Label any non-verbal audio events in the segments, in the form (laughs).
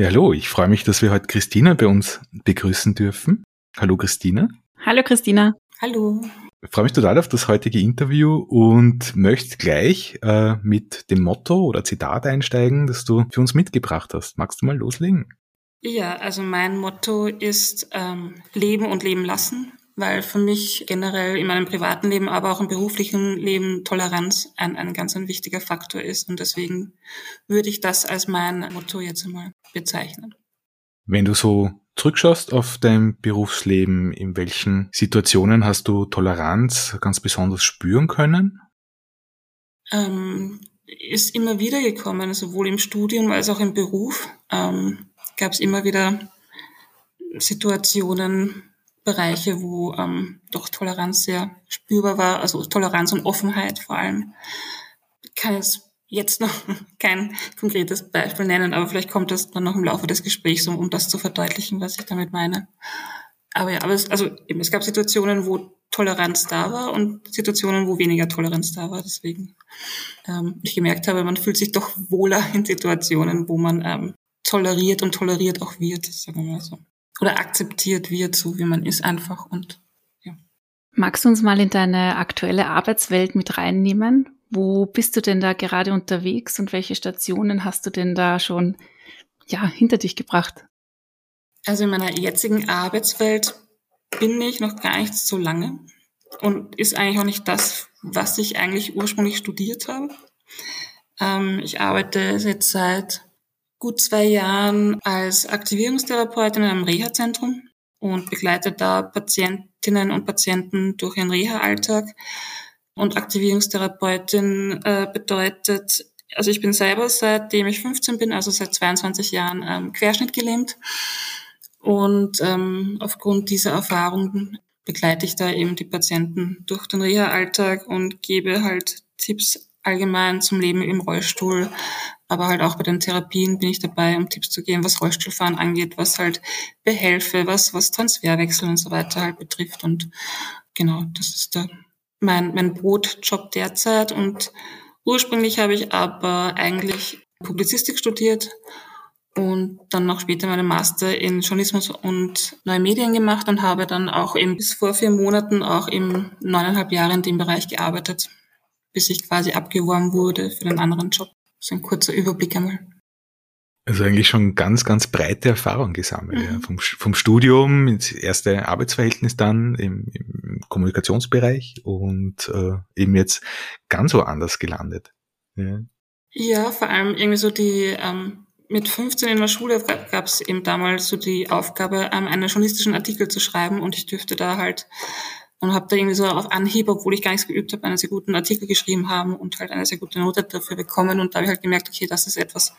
Ja, hallo, ich freue mich, dass wir heute Christina bei uns begrüßen dürfen. Hallo Christina. Hallo Christina. Hallo. Ich freue mich total auf das heutige Interview und möchte gleich äh, mit dem Motto oder Zitat einsteigen, das du für uns mitgebracht hast. Magst du mal loslegen? Ja, also mein Motto ist ähm, Leben und Leben lassen, weil für mich generell in meinem privaten Leben, aber auch im beruflichen Leben Toleranz ein, ein ganz ein wichtiger Faktor ist. Und deswegen würde ich das als mein Motto jetzt einmal bezeichnen. Wenn du so zurückschaust auf dein Berufsleben, in welchen Situationen hast du Toleranz ganz besonders spüren können? Ähm, ist immer wieder gekommen, sowohl im Studium als auch im Beruf. Ähm, Gab es immer wieder Situationen, Bereiche, wo ähm, doch Toleranz sehr spürbar war, also Toleranz und Offenheit vor allem. Ich kann jetzt jetzt noch (laughs) kein konkretes Beispiel nennen, aber vielleicht kommt das dann noch im Laufe des Gesprächs, um, um das zu verdeutlichen, was ich damit meine. Aber ja, aber es, also eben, es gab Situationen, wo Toleranz da war und Situationen, wo weniger Toleranz da war. Deswegen ähm, ich gemerkt habe, man fühlt sich doch wohler in Situationen, wo man ähm, toleriert und toleriert auch wird, sagen wir mal so. Oder akzeptiert wird, so wie man ist einfach und ja. Magst du uns mal in deine aktuelle Arbeitswelt mit reinnehmen? Wo bist du denn da gerade unterwegs und welche Stationen hast du denn da schon ja, hinter dich gebracht? Also in meiner jetzigen Arbeitswelt bin ich noch gar nicht so lange und ist eigentlich auch nicht das, was ich eigentlich ursprünglich studiert habe. Ähm, ich arbeite jetzt seit gut zwei Jahren als Aktivierungstherapeutin in einem Reha-Zentrum und begleite da Patientinnen und Patienten durch ihren Reha-Alltag und Aktivierungstherapeutin äh, bedeutet, also ich bin selber seitdem ich 15 bin, also seit 22 Jahren ähm, querschnittgelähmt. Und ähm, aufgrund dieser Erfahrungen begleite ich da eben die Patienten durch den Reha-Alltag und gebe halt Tipps allgemein zum Leben im Rollstuhl. Aber halt auch bei den Therapien bin ich dabei, um Tipps zu geben, was Rollstuhlfahren angeht, was halt Behelfe, was, was Transferwechsel und so weiter halt betrifft. Und genau, das ist der mein, mein Brotjob derzeit. Und ursprünglich habe ich aber eigentlich Publizistik studiert und dann noch später meinen Master in Journalismus und neue Medien gemacht und habe dann auch eben bis vor vier Monaten auch im neuneinhalb Jahre in dem Bereich gearbeitet, bis ich quasi abgeworben wurde für den anderen Job. So ein kurzer Überblick einmal. Also eigentlich schon ganz, ganz breite Erfahrung gesammelt. Mhm. Ja. Vom, vom Studium ins erste Arbeitsverhältnis dann im, im Kommunikationsbereich und äh, eben jetzt ganz woanders gelandet. Ja, ja vor allem irgendwie so die, ähm, mit 15 in der Schule gab es eben damals so die Aufgabe, ähm, einen journalistischen Artikel zu schreiben und ich dürfte da halt und habe da irgendwie so auf Anhieb, obwohl ich gar nichts geübt habe, einen sehr guten Artikel geschrieben haben und halt eine sehr gute Note dafür bekommen. Und da habe ich halt gemerkt, okay, das ist etwas,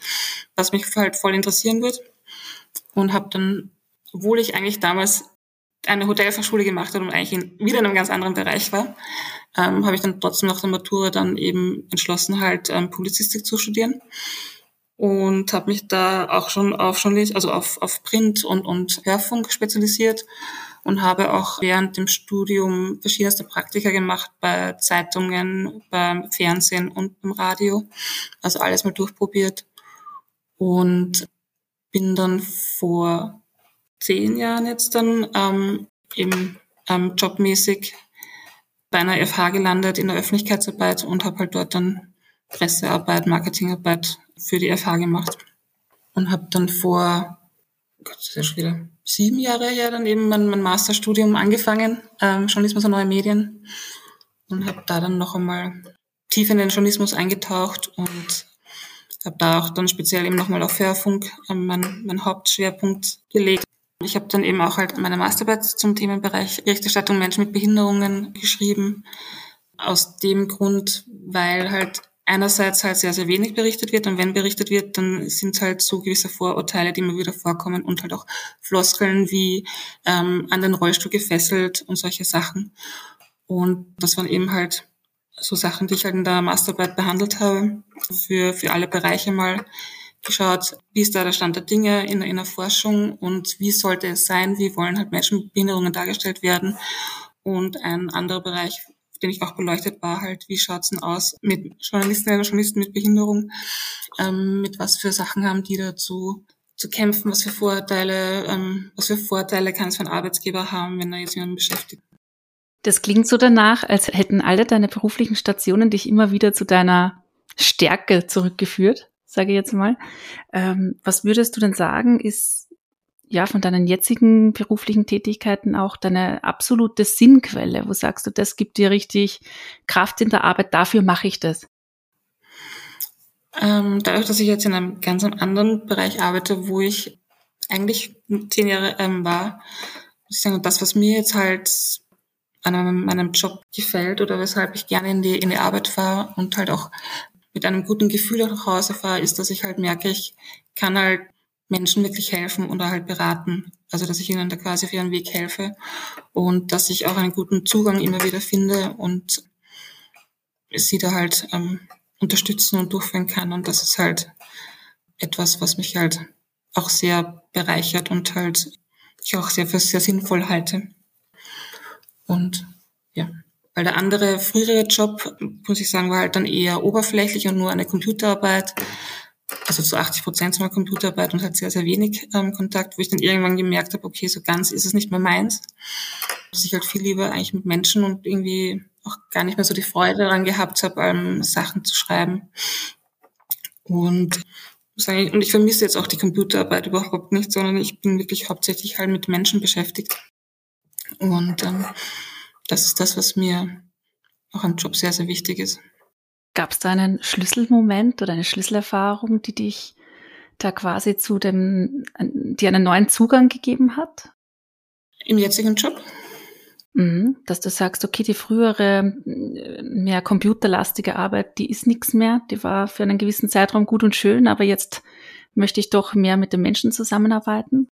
was mich halt voll interessieren wird. Und habe dann, obwohl ich eigentlich damals eine Hotelfachschule gemacht habe und eigentlich in, wieder in einem ganz anderen Bereich war, ähm, habe ich dann trotzdem nach der Matura dann eben entschlossen, halt ähm, Publizistik zu studieren und habe mich da auch schon auf also auf, auf Print und, und Hörfunk spezialisiert und habe auch während dem Studium verschiedenste Praktika gemacht bei Zeitungen, beim Fernsehen und beim Radio. Also alles mal durchprobiert und bin dann vor zehn Jahren jetzt dann ähm, eben ähm, jobmäßig bei einer FH gelandet in der Öffentlichkeitsarbeit und habe halt dort dann Pressearbeit, Marketingarbeit für die FH gemacht und habe dann vor Gott, das ist ja schon wieder sieben Jahre her dann eben mein, mein Masterstudium angefangen, ähm, Journalismus und neue Medien. Und habe da dann noch einmal tief in den Journalismus eingetaucht und habe da auch dann speziell eben nochmal auf Hörfunk ähm, mein, mein Hauptschwerpunkt gelegt. Ich habe dann eben auch halt meine Masterarbeit zum Themenbereich Berichterstattung Menschen mit Behinderungen geschrieben. Aus dem Grund, weil halt einerseits halt sehr, sehr wenig berichtet wird und wenn berichtet wird, dann sind halt so gewisse Vorurteile, die immer wieder vorkommen und halt auch Floskeln wie ähm, an den Rollstuhl gefesselt und solche Sachen. Und das waren eben halt so Sachen, die ich halt in der Masterarbeit behandelt habe, für, für alle Bereiche mal geschaut, wie ist da der Stand der Dinge in, in der Forschung und wie sollte es sein, wie wollen halt Menschen mit Behinderungen dargestellt werden. Und ein anderer Bereich, den ich auch beleuchtet war, halt, wie schaut's denn aus mit Journalistinnen und Journalisten mit Behinderung, ähm, mit was für Sachen haben die dazu zu kämpfen, was für Vorteile, ähm, was für Vorteile kann es für einen Arbeitsgeber haben, wenn er jetzt jemanden beschäftigt. Das klingt so danach, als hätten alle deine beruflichen Stationen dich immer wieder zu deiner Stärke zurückgeführt, sage ich jetzt mal. Ähm, was würdest du denn sagen, ist ja von deinen jetzigen beruflichen Tätigkeiten auch deine absolute Sinnquelle? Wo sagst du, das gibt dir richtig Kraft in der Arbeit, dafür mache ich das? Ähm, dadurch, dass ich jetzt in einem ganz anderen Bereich arbeite, wo ich eigentlich zehn Jahre ähm, war, muss ich sagen, das, was mir jetzt halt an meinem Job gefällt oder weshalb ich gerne in die, in die Arbeit fahre und halt auch mit einem guten Gefühl nach Hause fahre, ist, dass ich halt merke, ich kann halt Menschen wirklich helfen oder halt beraten. Also, dass ich ihnen da quasi auf ihren Weg helfe und dass ich auch einen guten Zugang immer wieder finde und sie da halt ähm, unterstützen und durchführen kann. Und das ist halt etwas, was mich halt auch sehr bereichert und halt ich auch sehr für sehr sinnvoll halte. Und ja, weil der andere frühere Job, muss ich sagen, war halt dann eher oberflächlich und nur eine Computerarbeit. Also zu 80 Prozent mal Computerarbeit und halt sehr, sehr wenig ähm, Kontakt, wo ich dann irgendwann gemerkt habe, okay, so ganz ist es nicht mehr meins. Dass ich halt viel lieber eigentlich mit Menschen und irgendwie auch gar nicht mehr so die Freude daran gehabt habe, ähm, Sachen zu schreiben. Und und ich vermisse jetzt auch die Computerarbeit überhaupt nicht, sondern ich bin wirklich hauptsächlich halt mit Menschen beschäftigt. Und ähm, das ist das, was mir auch am Job sehr, sehr wichtig ist. Gab es da einen Schlüsselmoment oder eine Schlüsselerfahrung, die dich da quasi zu dem, die einen neuen Zugang gegeben hat? Im jetzigen Job? Mhm, dass du sagst, okay, die frühere mehr computerlastige Arbeit, die ist nichts mehr, die war für einen gewissen Zeitraum gut und schön, aber jetzt möchte ich doch mehr mit den Menschen zusammenarbeiten.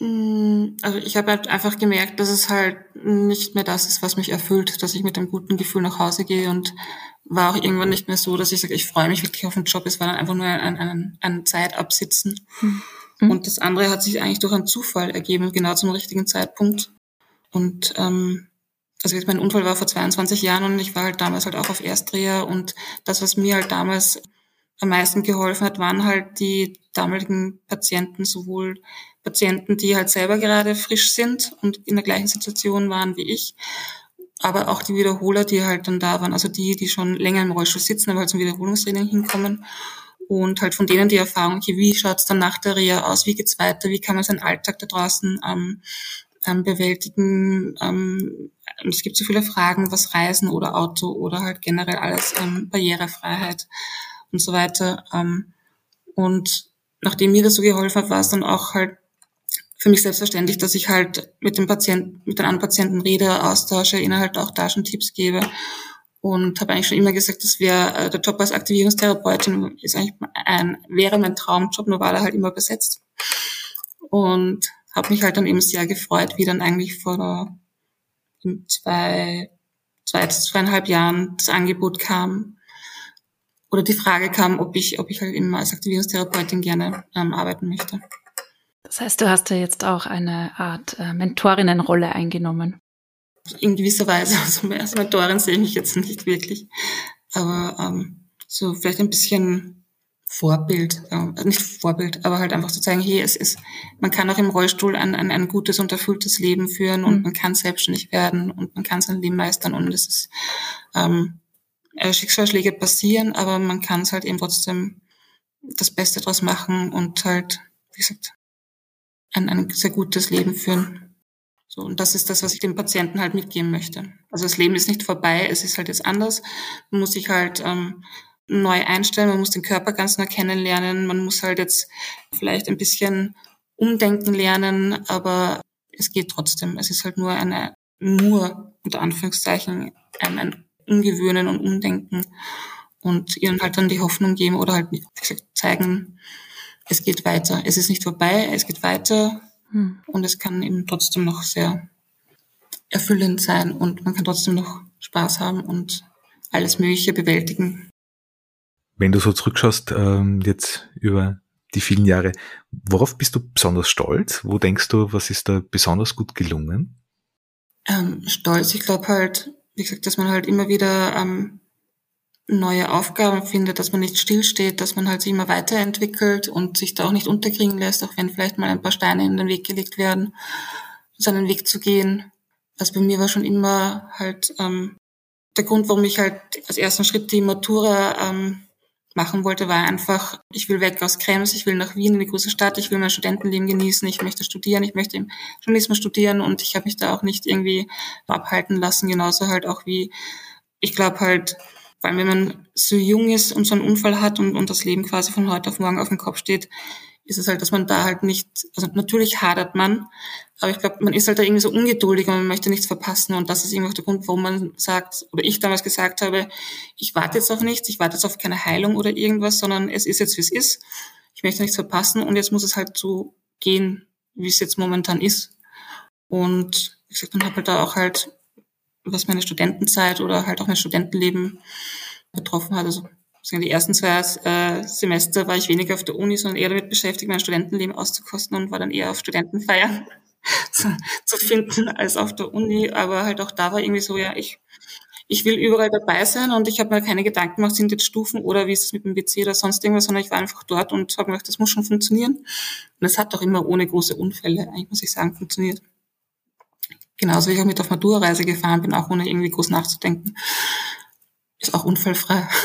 Mm, also ich habe halt einfach gemerkt, dass es halt nicht mehr das ist, was mich erfüllt, dass ich mit einem guten Gefühl nach Hause gehe und war auch irgendwann nicht mehr so, dass ich sage, ich freue mich wirklich auf den Job. Es war dann einfach nur ein, ein, ein Zeitabsitzen. Mhm. Und das andere hat sich eigentlich durch einen Zufall ergeben, genau zum richtigen Zeitpunkt. Und ähm, also jetzt mein Unfall war vor 22 Jahren und ich war halt damals halt auch auf Erstreher und das, was mir halt damals am meisten geholfen hat, waren halt die damaligen Patienten, sowohl Patienten, die halt selber gerade frisch sind und in der gleichen Situation waren wie ich, aber auch die Wiederholer, die halt dann da waren, also die, die schon länger im Rollstuhl sitzen, aber halt zum Wiederholungstraining hinkommen. Und halt von denen die Erfahrung, okay, wie schaut's dann nach der Reha aus, wie geht's weiter, wie kann man seinen Alltag da draußen ähm, ähm, bewältigen. Ähm, es gibt so viele Fragen, was Reisen oder Auto oder halt generell alles ähm, Barrierefreiheit und so weiter. Ähm, und nachdem mir das so geholfen hat, war es dann auch halt für mich selbstverständlich, dass ich halt mit dem Patienten, mit den anderen Patienten rede, austausche, ihnen halt auch da schon Tipps gebe. Und habe eigentlich schon immer gesagt, das wäre äh, der Job als Aktivierungstherapeutin ist eigentlich ein, wäre mein Traumjob, nur war er halt immer besetzt. Und habe mich halt dann eben sehr gefreut, wie dann eigentlich vor zwei, zwei, zweieinhalb Jahren das Angebot kam oder die Frage kam, ob ich, ob ich halt immer als Aktivierungstherapeutin gerne ähm, arbeiten möchte. Das heißt, du hast ja jetzt auch eine Art äh, Mentorinnenrolle eingenommen. In gewisser Weise, (laughs) also als Mentorin sehe ich mich jetzt nicht wirklich, aber ähm, so vielleicht ein bisschen Vorbild, äh, nicht Vorbild, aber halt einfach zu zeigen, hey, es ist, man kann auch im Rollstuhl ein, ein, ein gutes und erfülltes Leben führen und mhm. man kann selbstständig werden und man kann sein Leben meistern und es ist ähm, äh, Schicksalsschläge passieren, aber man kann es halt eben trotzdem das Beste draus machen und halt, wie gesagt, ein, ein sehr gutes Leben führen. So, und das ist das, was ich dem Patienten halt mitgeben möchte. Also das Leben ist nicht vorbei, es ist halt jetzt anders. Man muss sich halt ähm, neu einstellen, man muss den Körper ganz neu kennenlernen, man muss halt jetzt vielleicht ein bisschen umdenken lernen, aber es geht trotzdem. Es ist halt nur eine, nur unter Anführungszeichen, ein, ein Umgewöhnen und Umdenken. und ihnen halt dann die Hoffnung geben oder halt zeigen, es geht weiter. Es ist nicht vorbei, es geht weiter hm. und es kann eben trotzdem noch sehr erfüllend sein und man kann trotzdem noch Spaß haben und alles Mögliche bewältigen. Wenn du so zurückschaust, ähm, jetzt über die vielen Jahre, worauf bist du besonders stolz? Wo denkst du, was ist da besonders gut gelungen? Ähm, stolz, ich glaube halt, wie gesagt, dass man halt immer wieder ähm, neue Aufgaben findet, dass man nicht stillsteht, dass man halt sich immer weiterentwickelt und sich da auch nicht unterkriegen lässt, auch wenn vielleicht mal ein paar Steine in den Weg gelegt werden, seinen Weg zu gehen. Also bei mir war schon immer halt ähm, der Grund, warum ich halt als ersten Schritt die Matura ähm, machen wollte, war einfach, ich will weg aus Krems, ich will nach Wien in die große Stadt, ich will mein Studentenleben genießen, ich möchte studieren, ich möchte im Journalismus studieren und ich habe mich da auch nicht irgendwie abhalten lassen, genauso halt auch wie, ich glaube halt, vor allem wenn man so jung ist und so einen Unfall hat und, und das Leben quasi von heute auf morgen auf den Kopf steht, ist es halt, dass man da halt nicht, also natürlich hadert man, aber ich glaube, man ist halt da irgendwie so ungeduldig und man möchte nichts verpassen und das ist irgendwie auch der Grund, warum man sagt, oder ich damals gesagt habe, ich warte jetzt auf nichts, ich warte jetzt auf keine Heilung oder irgendwas, sondern es ist jetzt, wie es ist. Ich möchte nichts verpassen und jetzt muss es halt so gehen, wie es jetzt momentan ist. Und wie gesagt, dann habe halt da auch halt, was meine Studentenzeit oder halt auch mein Studentenleben betroffen hat, also die ersten zwei äh, Semester war ich weniger auf der Uni, sondern eher damit beschäftigt, mein Studentenleben auszukosten und war dann eher auf Studentenfeiern (laughs) zu, zu finden als auf der Uni. Aber halt auch da war irgendwie so, ja, ich, ich will überall dabei sein und ich habe mir keine Gedanken gemacht, sind jetzt Stufen oder wie ist es mit dem WC oder sonst irgendwas, sondern ich war einfach dort und habe gedacht, das muss schon funktionieren. Und es hat auch immer ohne große Unfälle, eigentlich muss ich sagen, funktioniert. Genauso wie ich auch mit auf Matura-Reise gefahren bin, auch ohne irgendwie groß nachzudenken. Ist auch unfallfrei. (laughs)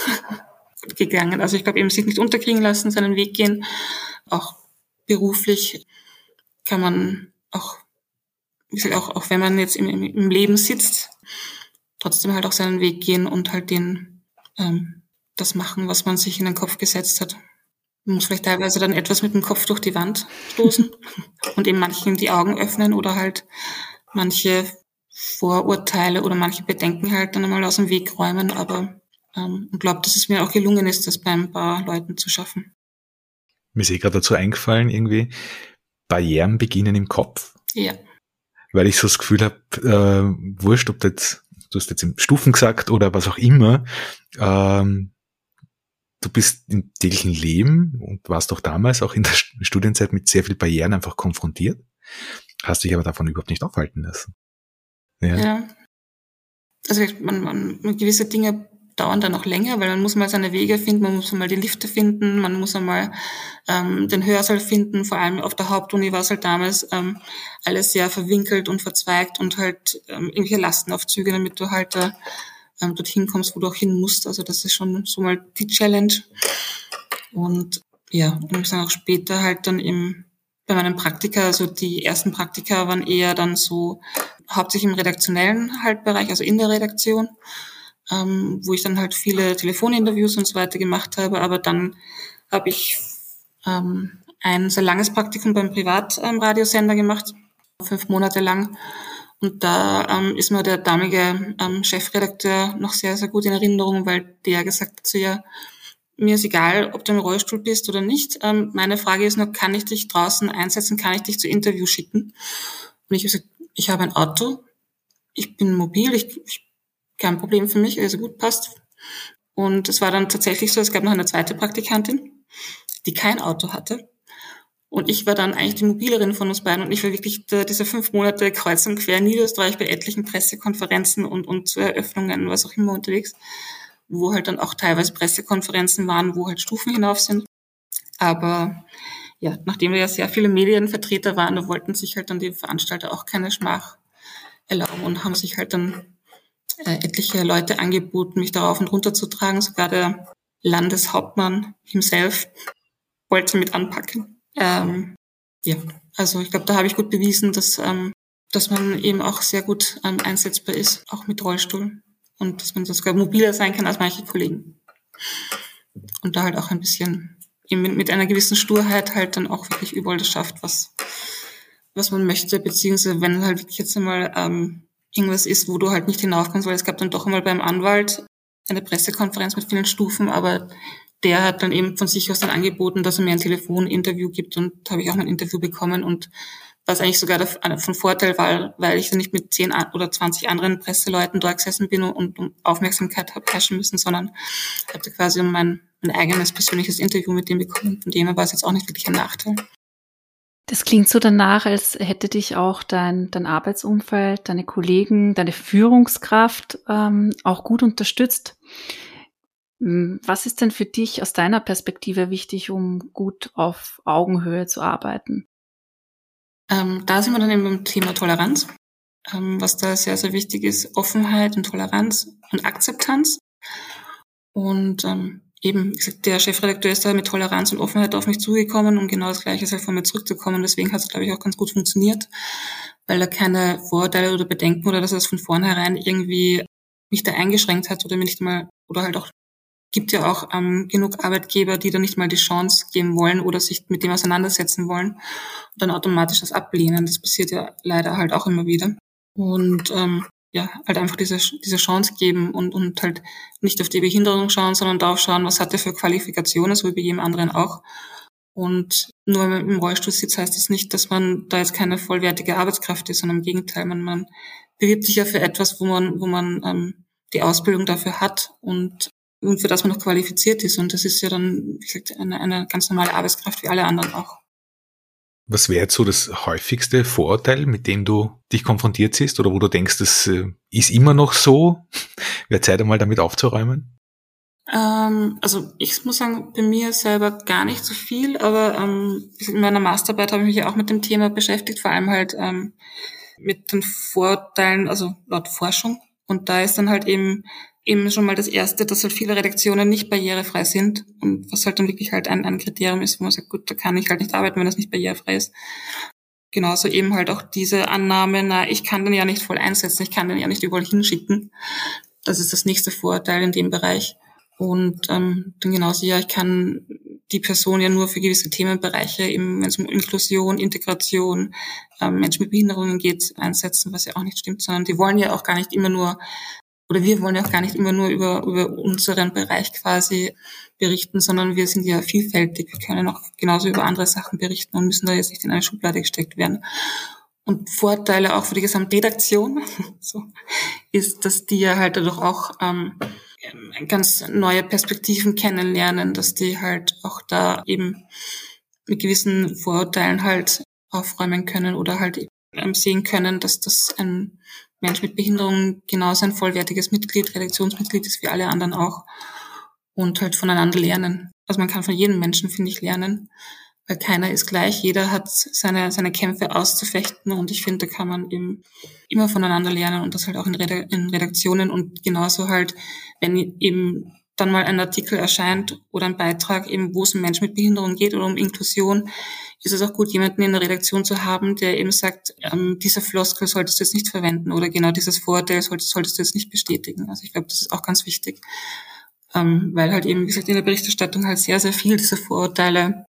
gegangen. Also ich glaube eben sich nicht unterkriegen lassen, seinen Weg gehen. Auch beruflich kann man auch, wie gesagt, auch, auch wenn man jetzt im, im Leben sitzt, trotzdem halt auch seinen Weg gehen und halt den, ähm, das machen, was man sich in den Kopf gesetzt hat. Man muss vielleicht teilweise dann etwas mit dem Kopf durch die Wand stoßen (laughs) und eben manchen die Augen öffnen oder halt manche Vorurteile oder manche Bedenken halt dann einmal aus dem Weg räumen, aber ähm, und glaube, dass es mir auch gelungen ist, das bei ein paar Leuten zu schaffen. Mir ist eh gerade dazu eingefallen, irgendwie, Barrieren beginnen im Kopf. Ja. Weil ich so das Gefühl habe, äh, wurscht, ob du jetzt, du hast jetzt im Stufen gesagt oder was auch immer, ähm, du bist im täglichen Leben und warst auch damals auch in der Studienzeit mit sehr vielen Barrieren einfach konfrontiert, hast dich aber davon überhaupt nicht aufhalten lassen. Ja. ja. Also man, man, gewisse Dinge dauern dann auch länger, weil man muss mal seine Wege finden, man muss mal die Lifte finden, man muss einmal ähm, den Hörsaal finden. Vor allem auf der Hauptuni war es halt damals ähm, alles sehr verwinkelt und verzweigt und halt ähm, irgendwelche Lastenaufzüge, damit du halt äh, dorthin kommst, wo du auch hin musst. Also das ist schon so mal die Challenge. Und ja, und sage auch später halt dann im bei meinen Praktika, also die ersten Praktika waren eher dann so hauptsächlich im redaktionellen halt Bereich, also in der Redaktion ähm, wo ich dann halt viele Telefoninterviews und so weiter gemacht habe. Aber dann habe ich ähm, ein sehr langes Praktikum beim Privatradiosender ähm, gemacht, fünf Monate lang. Und da ähm, ist mir der damalige ähm, Chefredakteur noch sehr, sehr gut in Erinnerung, weil der gesagt hat zu ihr, mir ist egal, ob du im Rollstuhl bist oder nicht. Ähm, meine Frage ist nur, kann ich dich draußen einsetzen, kann ich dich zu Interview schicken? Und ich habe gesagt, ich habe ein Auto, ich bin mobil, ich, ich kein Problem für mich, also gut passt. Und es war dann tatsächlich so, es gab noch eine zweite Praktikantin, die kein Auto hatte. Und ich war dann eigentlich die mobilerin von uns beiden und ich war wirklich diese fünf Monate kreuz und quer in Niederösterreich bei etlichen Pressekonferenzen und, und zu Eröffnungen, was auch immer unterwegs, wo halt dann auch teilweise Pressekonferenzen waren, wo halt Stufen hinauf sind. Aber ja, nachdem wir ja sehr viele Medienvertreter waren, da wollten sich halt dann die Veranstalter auch keine Schmach erlauben und haben sich halt dann äh, etliche Leute angeboten, mich darauf und runter zu tragen. Sogar der Landeshauptmann himself wollte mit anpacken. Ähm, ja, also ich glaube, da habe ich gut bewiesen, dass, ähm, dass man eben auch sehr gut ähm, einsetzbar ist, auch mit Rollstuhl. Und dass man sogar mobiler sein kann als manche Kollegen. Und da halt auch ein bisschen mit einer gewissen Sturheit halt dann auch wirklich überall das schafft, was, was man möchte, beziehungsweise wenn halt wirklich jetzt einmal ähm, irgendwas ist, wo du halt nicht hinaufkommst, weil es gab dann doch einmal beim Anwalt eine Pressekonferenz mit vielen Stufen, aber der hat dann eben von sich aus dann angeboten, dass er mir ein Telefoninterview gibt und habe ich auch ein Interview bekommen und was eigentlich sogar von Vorteil war, weil ich dann nicht mit zehn oder zwanzig anderen Presseleuten dort gesessen bin und Aufmerksamkeit habe herrschen müssen, sondern hatte quasi mein, mein eigenes persönliches Interview mit dem bekommen. Von dem her war es jetzt auch nicht wirklich ein Nachteil. Das klingt so danach, als hätte dich auch dein, dein Arbeitsumfeld, deine Kollegen, deine Führungskraft ähm, auch gut unterstützt. Was ist denn für dich aus deiner Perspektive wichtig, um gut auf Augenhöhe zu arbeiten? Ähm, da sind wir dann eben beim Thema Toleranz. Ähm, was da sehr, sehr wichtig ist, Offenheit und Toleranz und Akzeptanz. Und ähm, eben, der Chefredakteur ist da mit Toleranz und Offenheit auf mich zugekommen, um genau das Gleiche halt von mir zurückzukommen. Deswegen hat es, glaube ich, auch ganz gut funktioniert, weil er keine Vorurteile oder Bedenken oder dass er es von vornherein irgendwie mich da eingeschränkt hat oder mir nicht mal, oder halt auch gibt ja auch ähm, genug Arbeitgeber, die da nicht mal die Chance geben wollen oder sich mit dem auseinandersetzen wollen und dann automatisch das ablehnen. Das passiert ja leider halt auch immer wieder. Und ähm, ja, halt einfach diese, diese Chance geben und, und halt nicht auf die Behinderung schauen, sondern darauf schauen, was hat er für Qualifikationen, so wie bei jedem anderen auch. Und nur wenn man im Rollstuhl sitzt, heißt das nicht, dass man da jetzt keine vollwertige Arbeitskraft ist, sondern im Gegenteil, man, man bewirbt sich ja für etwas, wo man, wo man ähm, die Ausbildung dafür hat und und für das man noch qualifiziert ist. Und das ist ja dann, wie gesagt, eine, eine ganz normale Arbeitskraft wie alle anderen auch. Was wäre jetzt so das häufigste Vorurteil, mit dem du dich konfrontiert siehst oder wo du denkst, das äh, ist immer noch so? (laughs) Wäre Zeit einmal damit aufzuräumen? Ähm, also ich muss sagen, bei mir selber gar nicht so viel, aber ähm, in meiner Masterarbeit habe ich mich ja auch mit dem Thema beschäftigt, vor allem halt ähm, mit den Vorurteilen, also laut Forschung. Und da ist dann halt eben eben schon mal das Erste, dass halt viele Redaktionen nicht barrierefrei sind und was halt dann wirklich halt ein, ein Kriterium ist, wo man sagt, gut, da kann ich halt nicht arbeiten, wenn das nicht barrierefrei ist. Genauso eben halt auch diese Annahme, na, ich kann den ja nicht voll einsetzen, ich kann den ja nicht überall hinschicken. Das ist das nächste Vorurteil in dem Bereich. Und ähm, dann genauso, ja, ich kann die Person ja nur für gewisse Themenbereiche, eben wenn es um Inklusion, Integration, ähm, Menschen mit Behinderungen geht, einsetzen, was ja auch nicht stimmt, sondern die wollen ja auch gar nicht immer nur oder wir wollen ja auch gar nicht immer nur über, über unseren Bereich quasi berichten, sondern wir sind ja vielfältig. Wir können auch genauso über andere Sachen berichten und müssen da jetzt nicht in eine Schublade gesteckt werden. Und Vorteile auch für die gesamte Redaktion (laughs) so, ist, dass die ja halt dadurch auch ähm, ganz neue Perspektiven kennenlernen, dass die halt auch da eben mit gewissen Vorurteilen halt aufräumen können oder halt ähm, sehen können, dass das ein Mensch mit Behinderung genauso ein vollwertiges Mitglied, Redaktionsmitglied ist wie alle anderen auch und halt voneinander lernen. Also man kann von jedem Menschen, finde ich, lernen, weil keiner ist gleich. Jeder hat seine, seine Kämpfe auszufechten und ich finde, da kann man eben immer voneinander lernen und das halt auch in, Redaktionen und genauso halt, wenn eben dann mal ein Artikel erscheint oder ein Beitrag, eben wo es um Menschen mit Behinderung geht oder um Inklusion, ist es auch gut, jemanden in der Redaktion zu haben, der eben sagt, ähm, dieser Floskel solltest du jetzt nicht verwenden oder genau dieses Vorurteil solltest, solltest du jetzt nicht bestätigen. Also ich glaube, das ist auch ganz wichtig, ähm, weil halt eben, wie gesagt, in der Berichterstattung halt sehr, sehr viel dieser Vorurteile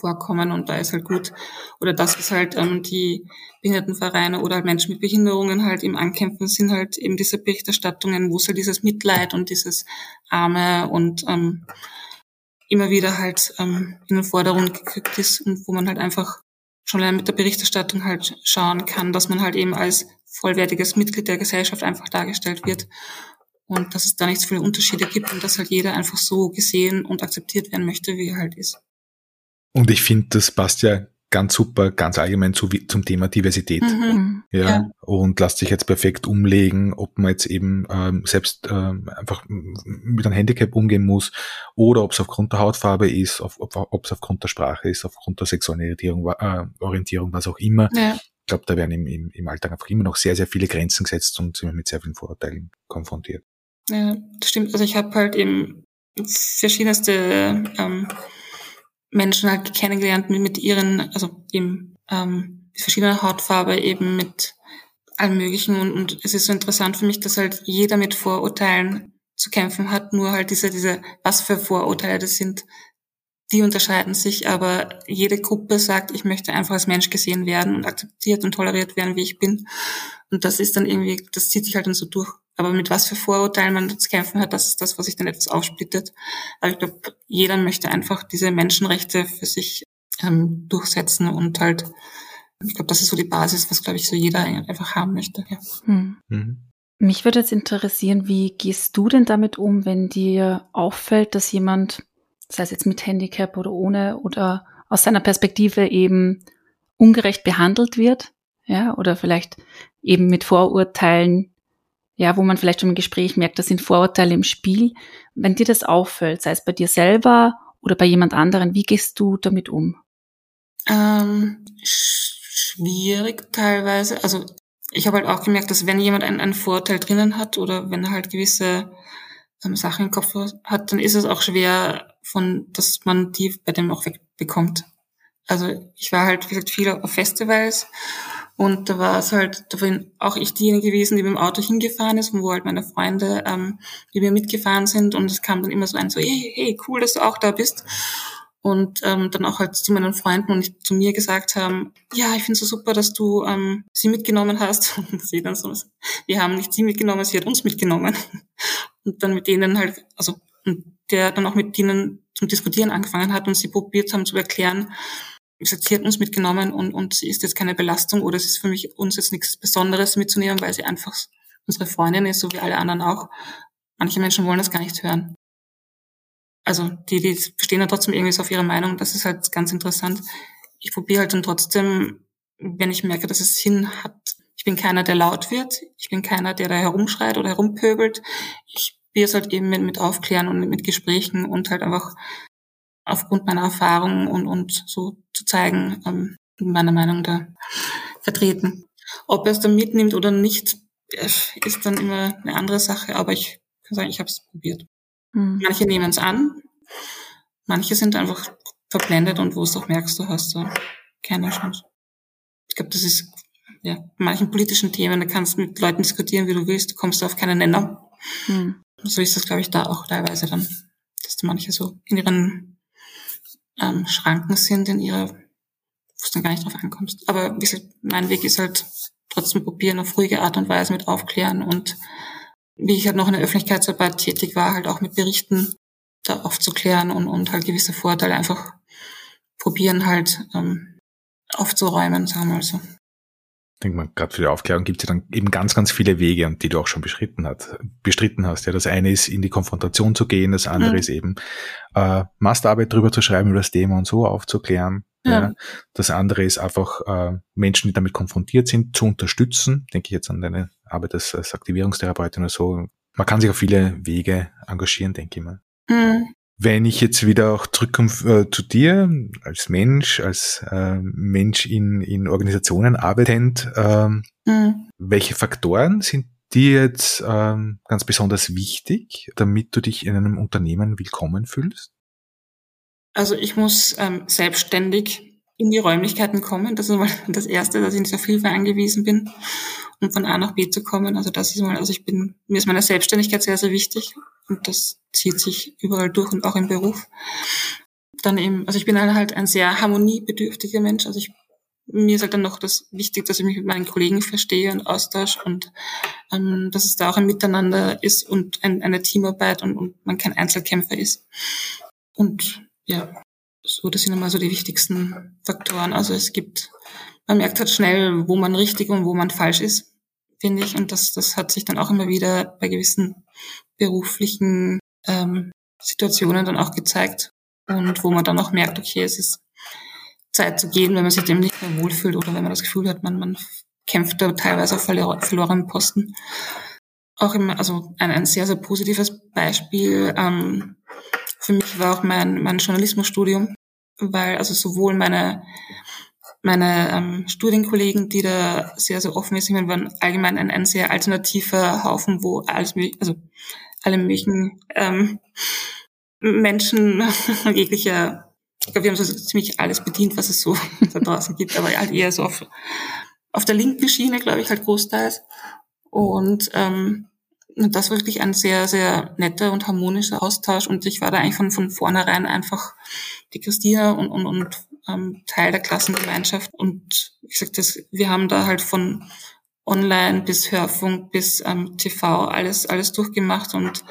vorkommen und da ist halt gut, oder das ist halt ähm, die Behindertenvereine oder halt Menschen mit Behinderungen halt im Ankämpfen sind halt eben diese Berichterstattungen, wo es halt dieses Mitleid und dieses Arme und ähm, immer wieder halt ähm, in den Vordergrund gekriegt ist und wo man halt einfach schon mit der Berichterstattung halt schauen kann, dass man halt eben als vollwertiges Mitglied der Gesellschaft einfach dargestellt wird und dass es da nicht so viele Unterschiede gibt und dass halt jeder einfach so gesehen und akzeptiert werden möchte, wie er halt ist. Und ich finde, das passt ja ganz super, ganz allgemein zu, zum Thema Diversität. Mhm. Ja, ja, und lässt sich jetzt perfekt umlegen, ob man jetzt eben ähm, selbst ähm, einfach mit einem Handicap umgehen muss oder ob es aufgrund der Hautfarbe ist, ob es aufgrund der Sprache ist, aufgrund der sexuellen Orientierung, äh, Orientierung was auch immer. Ja. Ich glaube, da werden im, im, im Alltag einfach immer noch sehr, sehr viele Grenzen gesetzt und sind mit sehr vielen Vorurteilen konfrontiert. Ja, das stimmt. Also ich habe halt eben verschiedenste ähm, Menschen halt kennengelernt mit, ihren, also eben ähm, mit verschiedener Hautfarbe, eben mit allem Möglichen. Und, und es ist so interessant für mich, dass halt jeder mit Vorurteilen zu kämpfen hat, nur halt diese, diese, was für Vorurteile das sind, die unterscheiden sich, aber jede Gruppe sagt, ich möchte einfach als Mensch gesehen werden und akzeptiert und toleriert werden, wie ich bin. Und das ist dann irgendwie, das zieht sich halt dann so durch. Aber mit was für Vorurteilen man zu kämpfen hat, das ist das, was sich dann etwas aufsplittet. Aber ich glaube, jeder möchte einfach diese Menschenrechte für sich ähm, durchsetzen und halt, ich glaube, das ist so die Basis, was, glaube ich, so jeder einfach haben möchte. Ja. Hm. Mhm. Mich würde jetzt interessieren, wie gehst du denn damit um, wenn dir auffällt, dass jemand sei es jetzt mit Handicap oder ohne oder aus seiner Perspektive eben ungerecht behandelt wird, ja, oder vielleicht eben mit Vorurteilen, ja, wo man vielleicht schon im Gespräch merkt, das sind Vorurteile im Spiel. Wenn dir das auffällt, sei es bei dir selber oder bei jemand anderen, wie gehst du damit um? Ähm, schwierig teilweise. Also ich habe halt auch gemerkt, dass wenn jemand einen, einen Vorteil drinnen hat oder wenn er halt gewisse ähm, Sachen im Kopf hat, dann ist es auch schwer, von, dass man die bei dem auch wegbekommt. Also ich war halt, wie gesagt, viel auf Festivals und da war es halt, da bin auch ich diejenige gewesen, die mit dem Auto hingefahren ist und wo halt meine Freunde, ähm, die mir mitgefahren sind und es kam dann immer so ein so, hey, hey, cool, dass du auch da bist. Und ähm, dann auch halt zu meinen Freunden und zu mir gesagt haben, ja, ich finde so super, dass du ähm, sie mitgenommen hast. (laughs) Und sie dann so, wir haben nicht sie mitgenommen, sie hat uns mitgenommen. (laughs) Und dann mit denen halt, also der dann auch mit denen zum Diskutieren angefangen hat und sie probiert haben zu erklären, sie hat uns mitgenommen und, und sie ist jetzt keine Belastung oder es ist für mich uns jetzt nichts Besonderes mitzunehmen, weil sie einfach unsere Freundin ist, so wie alle anderen auch. Manche Menschen wollen das gar nicht hören. Also die, die bestehen dann trotzdem irgendwie so auf ihre Meinung. Das ist halt ganz interessant. Ich probiere halt dann trotzdem, wenn ich merke, dass es Sinn hat. Ich bin keiner, der laut wird. Ich bin keiner, der da herumschreit oder herumpöbelt. Ich wir es halt eben mit, mit Aufklären und mit Gesprächen und halt einfach aufgrund meiner Erfahrung und, und so zu zeigen, ähm, meine Meinung da vertreten. Ob er es dann mitnimmt oder nicht, ist dann immer eine andere Sache, aber ich kann sagen, ich habe es probiert. Mhm. Manche nehmen es an, manche sind einfach verblendet und wo es auch merkst, du hast so keine Chance. Ich glaube, das ist ja manchen politischen Themen, da kannst du mit Leuten diskutieren, wie du willst, du kommst auf keinen Nenner. Mhm so ist das, glaube ich, da auch teilweise dann, dass manche so in ihren ähm, Schranken sind, in ihrer, wo es dann gar nicht drauf ankommst. Aber wie gesagt, mein Weg ist halt trotzdem probieren, auf ruhige Art und Weise mit aufklären und wie ich halt noch in der Öffentlichkeitsarbeit tätig war, halt auch mit Berichten da aufzuklären und, und halt gewisse Vorteile einfach probieren halt ähm, aufzuräumen, sagen wir mal so denke mal, gerade für die Aufklärung gibt es ja dann eben ganz, ganz viele Wege, und die du auch schon bestritten, hat, bestritten hast. Ja, das eine ist, in die Konfrontation zu gehen, das andere mhm. ist eben äh, Masterarbeit drüber zu schreiben, über das Thema und so aufzuklären. Ja. ja. Das andere ist einfach äh, Menschen, die damit konfrontiert sind, zu unterstützen. Denke ich jetzt an deine Arbeit als, als Aktivierungstherapeutin oder so. Man kann sich auf viele Wege engagieren, denke ich mal. Mhm. Wenn ich jetzt wieder auch zurückkomme äh, zu dir als Mensch, als äh, Mensch in, in Organisationen arbeitend, ähm, mhm. welche Faktoren sind dir jetzt ähm, ganz besonders wichtig, damit du dich in einem Unternehmen willkommen fühlst? Also ich muss ähm, selbstständig in die Räumlichkeiten kommen. Das ist mal (laughs) das Erste, dass ich nicht auf Hilfe angewiesen bin, um von A nach B zu kommen. Also das ist mal, also ich bin, mir ist meine Selbstständigkeit sehr, sehr wichtig und das zieht sich überall durch und auch im Beruf. Dann eben, also ich bin halt ein sehr harmoniebedürftiger Mensch. Also ich, mir ist halt dann noch das wichtig, dass ich mich mit meinen Kollegen verstehe und austausche und ähm, dass es da auch ein Miteinander ist und ein, eine Teamarbeit und, und man kein Einzelkämpfer ist. Und ja, so, das sind einmal so die wichtigsten Faktoren. Also es gibt, man merkt halt schnell, wo man richtig und wo man falsch ist, finde ich. Und das, das hat sich dann auch immer wieder bei gewissen beruflichen ähm, Situationen dann auch gezeigt. Und wo man dann auch merkt, okay, es ist Zeit zu gehen, wenn man sich dem nicht mehr wohlfühlt oder wenn man das Gefühl hat, man, man kämpft da teilweise auf verlorenen Posten. Auch immer, also ein, ein sehr, sehr positives Beispiel ähm, für mich war auch mein, mein Journalismusstudium, weil also sowohl meine meine ähm, Studienkollegen, die da sehr, sehr offen meine, waren allgemein ein, ein sehr alternativer Haufen, wo alles, also alle möglichen ähm, Menschen (laughs) jeglicher, ich glaube, wir haben so ziemlich alles bedient, was es so (laughs) da draußen gibt, aber halt eher so auf, auf der linken Schiene, glaube ich, halt großteils. Und ähm, das war wirklich ein sehr, sehr netter und harmonischer Austausch. Und ich war da eigentlich von, von vornherein einfach die Christina und, und, und ähm, Teil der Klassengemeinschaft. Und ich sag das, wir haben da halt von Online bis Hörfunk bis ähm, TV alles alles durchgemacht. Und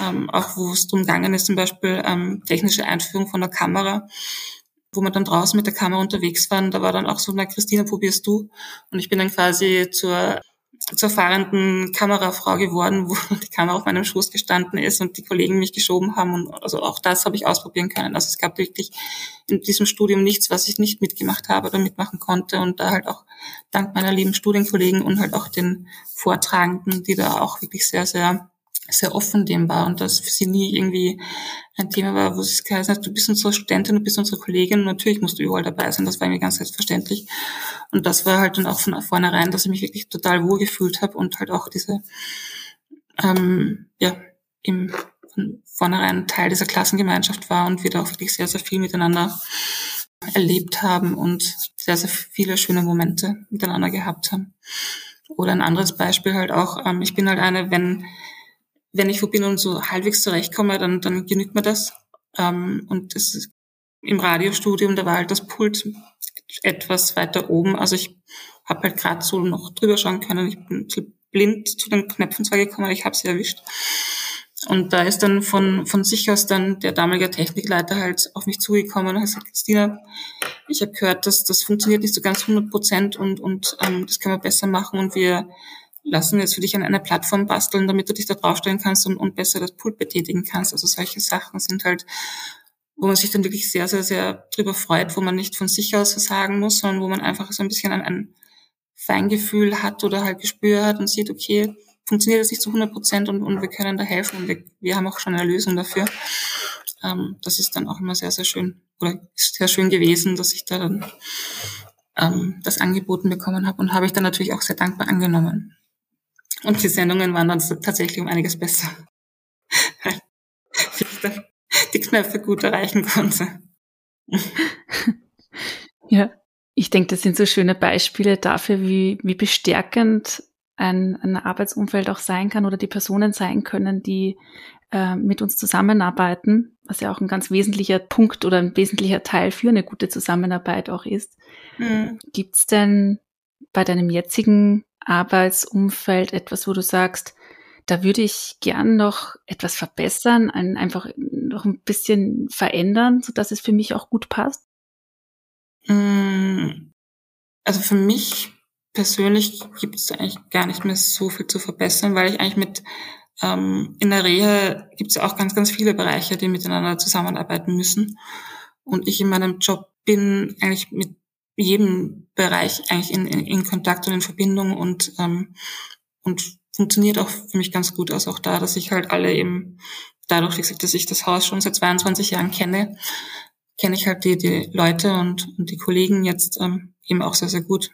ähm, auch wo es drum gegangen ist, zum Beispiel ähm, technische Einführung von der Kamera, wo wir dann draußen mit der Kamera unterwegs waren, da war dann auch so, na Christina, probierst du? Und ich bin dann quasi zur zur fahrenden Kamerafrau geworden, wo (laughs) die Kamera auf meinem Schoß gestanden ist und die Kollegen mich geschoben haben. Und also auch das habe ich ausprobieren können. Also es gab wirklich in diesem Studium nichts, was ich nicht mitgemacht habe oder mitmachen konnte. Und da halt auch dank meiner lieben Studienkollegen und halt auch den Vortragenden, die da auch wirklich sehr, sehr sehr offen dem war und dass für sie nie irgendwie ein Thema war, wo es geheißen hat, du bist unsere Studentin, du bist unsere Kollegin und natürlich musst du überall dabei sein. Das war mir ganz selbstverständlich. Und das war halt dann auch von vornherein, dass ich mich wirklich total wohl gefühlt habe und halt auch diese, ähm, ja, im von vornherein Teil dieser Klassengemeinschaft war und wir da auch wirklich sehr, sehr viel miteinander erlebt haben und sehr, sehr viele schöne Momente miteinander gehabt haben. Oder ein anderes Beispiel halt auch, ähm, ich bin halt eine, wenn wenn ich wo bin und so halbwegs zurechtkomme, dann, dann genügt mir das. Ähm, und das ist im Radiostudium, da war halt das Pult etwas weiter oben. Also ich habe halt gerade so noch drüber schauen können. Ich bin blind zu den Knöpfen zwar gekommen, ich habe sie erwischt. Und da ist dann von, von sich aus dann der damalige Technikleiter halt auf mich zugekommen und hat gesagt, Christina, ich habe gehört, dass das funktioniert nicht so ganz 100 Prozent und, und ähm, das können wir besser machen und wir lassen jetzt für dich an einer Plattform basteln, damit du dich da draufstellen kannst und, und besser das Pult betätigen kannst. Also solche Sachen sind halt, wo man sich dann wirklich sehr, sehr, sehr drüber freut, wo man nicht von sich aus sagen muss, sondern wo man einfach so ein bisschen ein, ein Feingefühl hat oder halt Gespür hat und sieht, okay, funktioniert das nicht zu 100 Prozent und, und wir können da helfen und wir, wir haben auch schon eine Lösung dafür. Ähm, das ist dann auch immer sehr, sehr schön oder sehr schön gewesen, dass ich da dann ähm, das angeboten bekommen habe und habe ich dann natürlich auch sehr dankbar angenommen. Und die Sendungen waren dann tatsächlich um einiges besser. (laughs) ich dann die Knöpfe gut erreichen konnte. ja, ich denke, das sind so schöne Beispiele dafür, wie, wie bestärkend ein, ein Arbeitsumfeld auch sein kann oder die Personen sein können, die äh, mit uns zusammenarbeiten, was ja auch ein ganz wesentlicher Punkt oder ein wesentlicher Teil für eine gute Zusammenarbeit auch ist. Mhm. Gibt es denn bei deinem jetzigen Arbeitsumfeld etwas, wo du sagst, da würde ich gern noch etwas verbessern, einfach noch ein bisschen verändern, so dass es für mich auch gut passt? Mm, also für mich persönlich gibt es eigentlich gar nicht mehr so viel zu verbessern, weil ich eigentlich mit ähm, in der Reha gibt es auch ganz, ganz viele Bereiche, die miteinander zusammenarbeiten müssen. Und ich in meinem Job bin eigentlich mit jedem Bereich eigentlich in, in, in Kontakt und in Verbindung und, ähm, und funktioniert auch für mich ganz gut. Aus, auch da, dass ich halt alle eben, dadurch, wie gesagt, dass ich das Haus schon seit 22 Jahren kenne, kenne ich halt die, die Leute und, und die Kollegen jetzt ähm, eben auch sehr, sehr gut.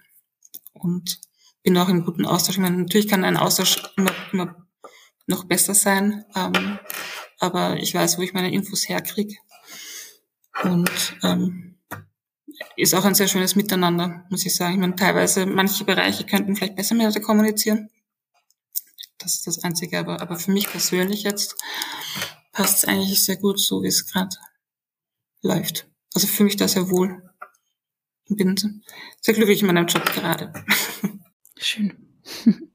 Und bin auch im guten Austausch. Ich meine, natürlich kann ein Austausch immer, immer noch besser sein, ähm, aber ich weiß, wo ich meine Infos herkriege und ähm, ist auch ein sehr schönes Miteinander, muss ich sagen. Ich meine, teilweise, manche Bereiche könnten vielleicht besser miteinander kommunizieren. Das ist das Einzige, aber, aber für mich persönlich jetzt passt es eigentlich sehr gut, so wie es gerade läuft. Also fühle mich da sehr wohl. Ich bin sehr glücklich in meinem Job gerade. Schön. (laughs)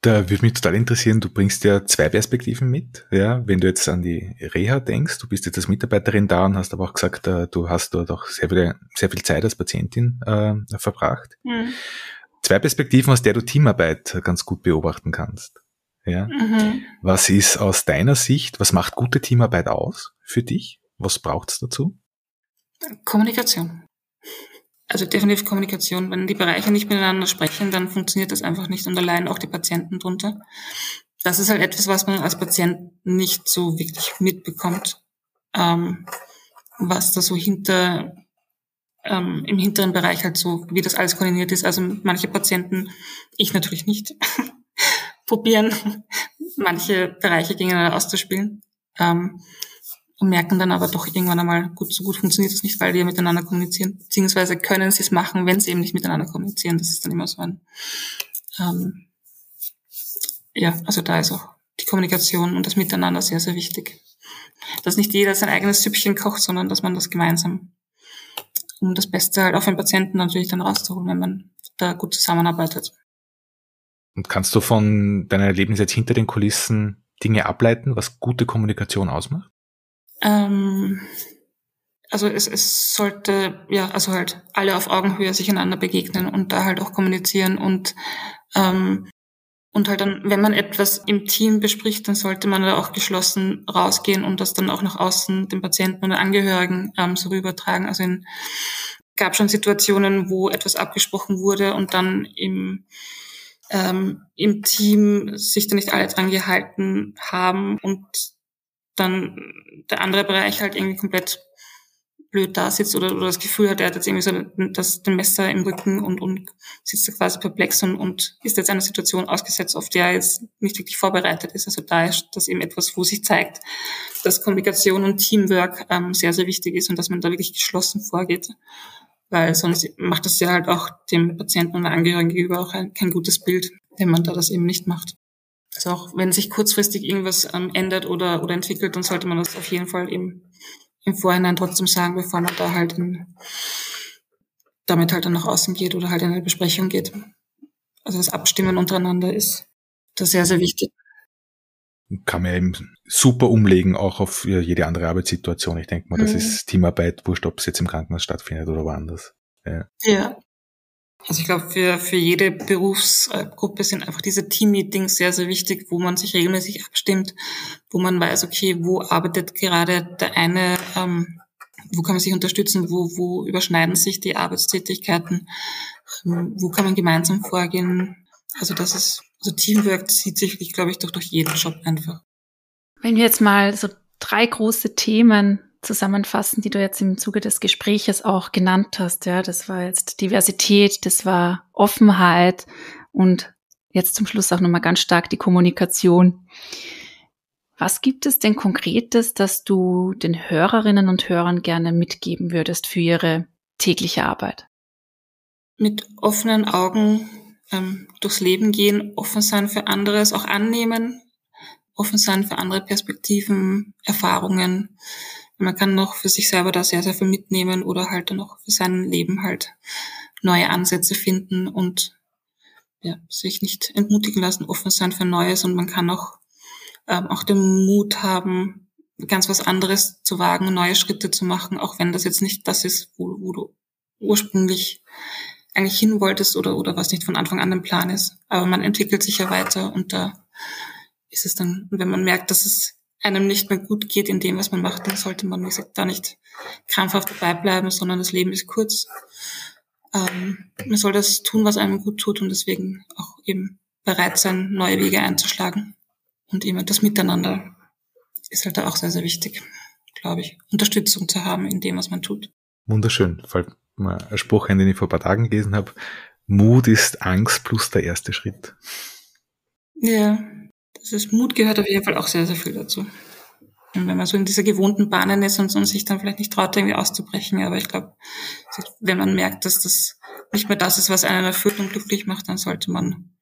Da würde mich total interessieren, du bringst ja zwei Perspektiven mit. Ja, wenn du jetzt an die Reha denkst, du bist jetzt als Mitarbeiterin da und hast aber auch gesagt, äh, du hast dort auch sehr, viel, sehr viel Zeit als Patientin äh, verbracht. Mhm. Zwei Perspektiven, aus der du Teamarbeit ganz gut beobachten kannst. Ja. Mhm. Was ist aus deiner Sicht, was macht gute Teamarbeit aus für dich? Was braucht es dazu? Kommunikation. Also definitiv Kommunikation. Wenn die Bereiche nicht miteinander sprechen, dann funktioniert das einfach nicht und allein auch die Patienten drunter. Das ist halt etwas, was man als Patient nicht so wirklich mitbekommt, ähm, was da so hinter ähm, im hinteren Bereich halt so, wie das alles koordiniert ist. Also manche Patienten, ich natürlich nicht, (laughs) probieren, (laughs) manche Bereiche gegeneinander auszuspielen. Ähm, und merken dann aber doch irgendwann einmal, gut, so gut funktioniert es nicht, weil ja miteinander kommunizieren, beziehungsweise können sie es machen, wenn sie eben nicht miteinander kommunizieren. Das ist dann immer so ein, ähm, ja, also da ist auch die Kommunikation und das Miteinander sehr, sehr wichtig. Dass nicht jeder sein eigenes Süppchen kocht, sondern dass man das gemeinsam, um das Beste halt auf den Patienten natürlich dann rauszuholen, wenn man da gut zusammenarbeitet. Und kannst du von deiner Erlebnis jetzt hinter den Kulissen Dinge ableiten, was gute Kommunikation ausmacht? Ähm, also es, es sollte, ja, also halt alle auf Augenhöhe sich einander begegnen und da halt auch kommunizieren und ähm, und halt dann, wenn man etwas im Team bespricht, dann sollte man da auch geschlossen rausgehen und das dann auch nach außen den Patienten und den Angehörigen ähm, so rübertragen. Also es gab schon Situationen, wo etwas abgesprochen wurde und dann im ähm, im Team sich da nicht alle dran gehalten haben und dann der andere Bereich halt irgendwie komplett blöd da sitzt oder, oder das Gefühl hat, er hat jetzt irgendwie so das, den Messer im Rücken und, und sitzt da quasi perplex und, und ist jetzt einer Situation ausgesetzt, auf der er jetzt nicht wirklich vorbereitet ist. Also da ist das eben etwas, wo sich zeigt, dass Kommunikation und Teamwork ähm, sehr, sehr wichtig ist und dass man da wirklich geschlossen vorgeht. Weil sonst macht das ja halt auch dem Patienten und der Angehörigen gegenüber auch ein, kein gutes Bild, wenn man da das eben nicht macht. Also auch wenn sich kurzfristig irgendwas ähm, ändert oder, oder entwickelt, dann sollte man das auf jeden Fall eben im Vorhinein trotzdem sagen, bevor man da halt in, damit halt dann nach außen geht oder halt in eine Besprechung geht. Also das Abstimmen untereinander ist da sehr, sehr wichtig. Kann man eben super umlegen, auch auf jede andere Arbeitssituation. Ich denke mal, das mhm. ist Teamarbeit, wurscht, ob es jetzt im Krankenhaus stattfindet oder woanders. Ja. ja. Also ich glaube, für, für jede Berufsgruppe sind einfach diese Team-Meetings sehr, sehr wichtig, wo man sich regelmäßig abstimmt, wo man weiß, okay, wo arbeitet gerade der eine, ähm, wo kann man sich unterstützen, wo, wo überschneiden sich die Arbeitstätigkeiten, ähm, wo kann man gemeinsam vorgehen. Also das ist, also Teamwork zieht sich, glaube ich, doch durch jeden Job einfach. Wenn wir jetzt mal so drei große Themen zusammenfassen, die du jetzt im Zuge des Gespräches auch genannt hast. Ja, das war jetzt Diversität, das war Offenheit und jetzt zum Schluss auch nochmal ganz stark die Kommunikation. Was gibt es denn Konkretes, das du den Hörerinnen und Hörern gerne mitgeben würdest für ihre tägliche Arbeit? Mit offenen Augen ähm, durchs Leben gehen, offen sein für anderes, auch annehmen, offen sein für andere Perspektiven, Erfahrungen, man kann noch für sich selber da sehr, sehr viel mitnehmen oder halt dann auch für sein Leben halt neue Ansätze finden und ja, sich nicht entmutigen lassen, offen sein für Neues und man kann auch, ähm, auch den Mut haben, ganz was anderes zu wagen, neue Schritte zu machen, auch wenn das jetzt nicht das ist, wo, wo du ursprünglich eigentlich hin wolltest oder, oder was nicht von Anfang an im Plan ist. Aber man entwickelt sich ja weiter und da ist es dann, wenn man merkt, dass es einem nicht mehr gut geht in dem, was man macht, dann sollte man, wie gesagt, da nicht krampfhaft dabei bleiben, sondern das Leben ist kurz. Ähm, man soll das tun, was einem gut tut und deswegen auch eben bereit sein, neue Wege einzuschlagen. Und eben das Miteinander ist halt da auch sehr, sehr wichtig, glaube ich. Unterstützung zu haben in dem, was man tut. Wunderschön. Fällt mir ein Spruch ein, den ich vor ein paar Tagen gelesen habe. Mut ist Angst plus der erste Schritt. Ja, das ist Mut gehört auf jeden Fall auch sehr, sehr viel dazu. Und wenn man so in dieser gewohnten Bahnen ist und, und sich dann vielleicht nicht traut, irgendwie auszubrechen. Aber ich glaube, wenn man merkt, dass das nicht mehr das ist, was einen erfüllt und glücklich macht, dann sollte man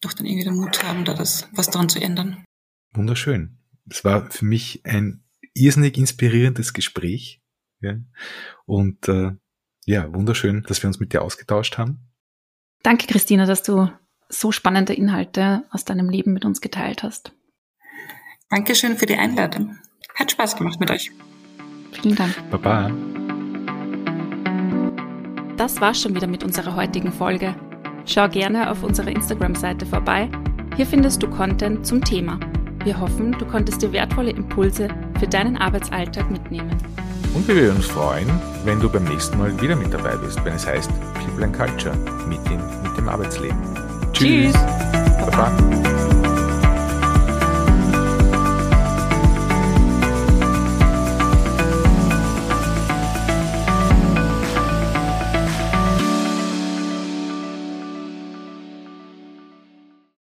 doch dann irgendwie den Mut haben, da das, was daran zu ändern. Wunderschön. Es war für mich ein irrsinnig inspirierendes Gespräch. Ja. Und äh, ja, wunderschön, dass wir uns mit dir ausgetauscht haben. Danke, Christina, dass du so spannende Inhalte aus deinem Leben mit uns geteilt hast. Dankeschön für die Einladung. Hat Spaß gemacht mit euch. Vielen Dank. Baba. Das war's schon wieder mit unserer heutigen Folge. Schau gerne auf unserer Instagram-Seite vorbei. Hier findest du Content zum Thema. Wir hoffen, du konntest dir wertvolle Impulse für deinen Arbeitsalltag mitnehmen. Und wir würden uns freuen, wenn du beim nächsten Mal wieder mit dabei bist, wenn es heißt People and Culture, Meeting mit dem Arbeitsleben. Tschüss. Tschüss. Bye-bye.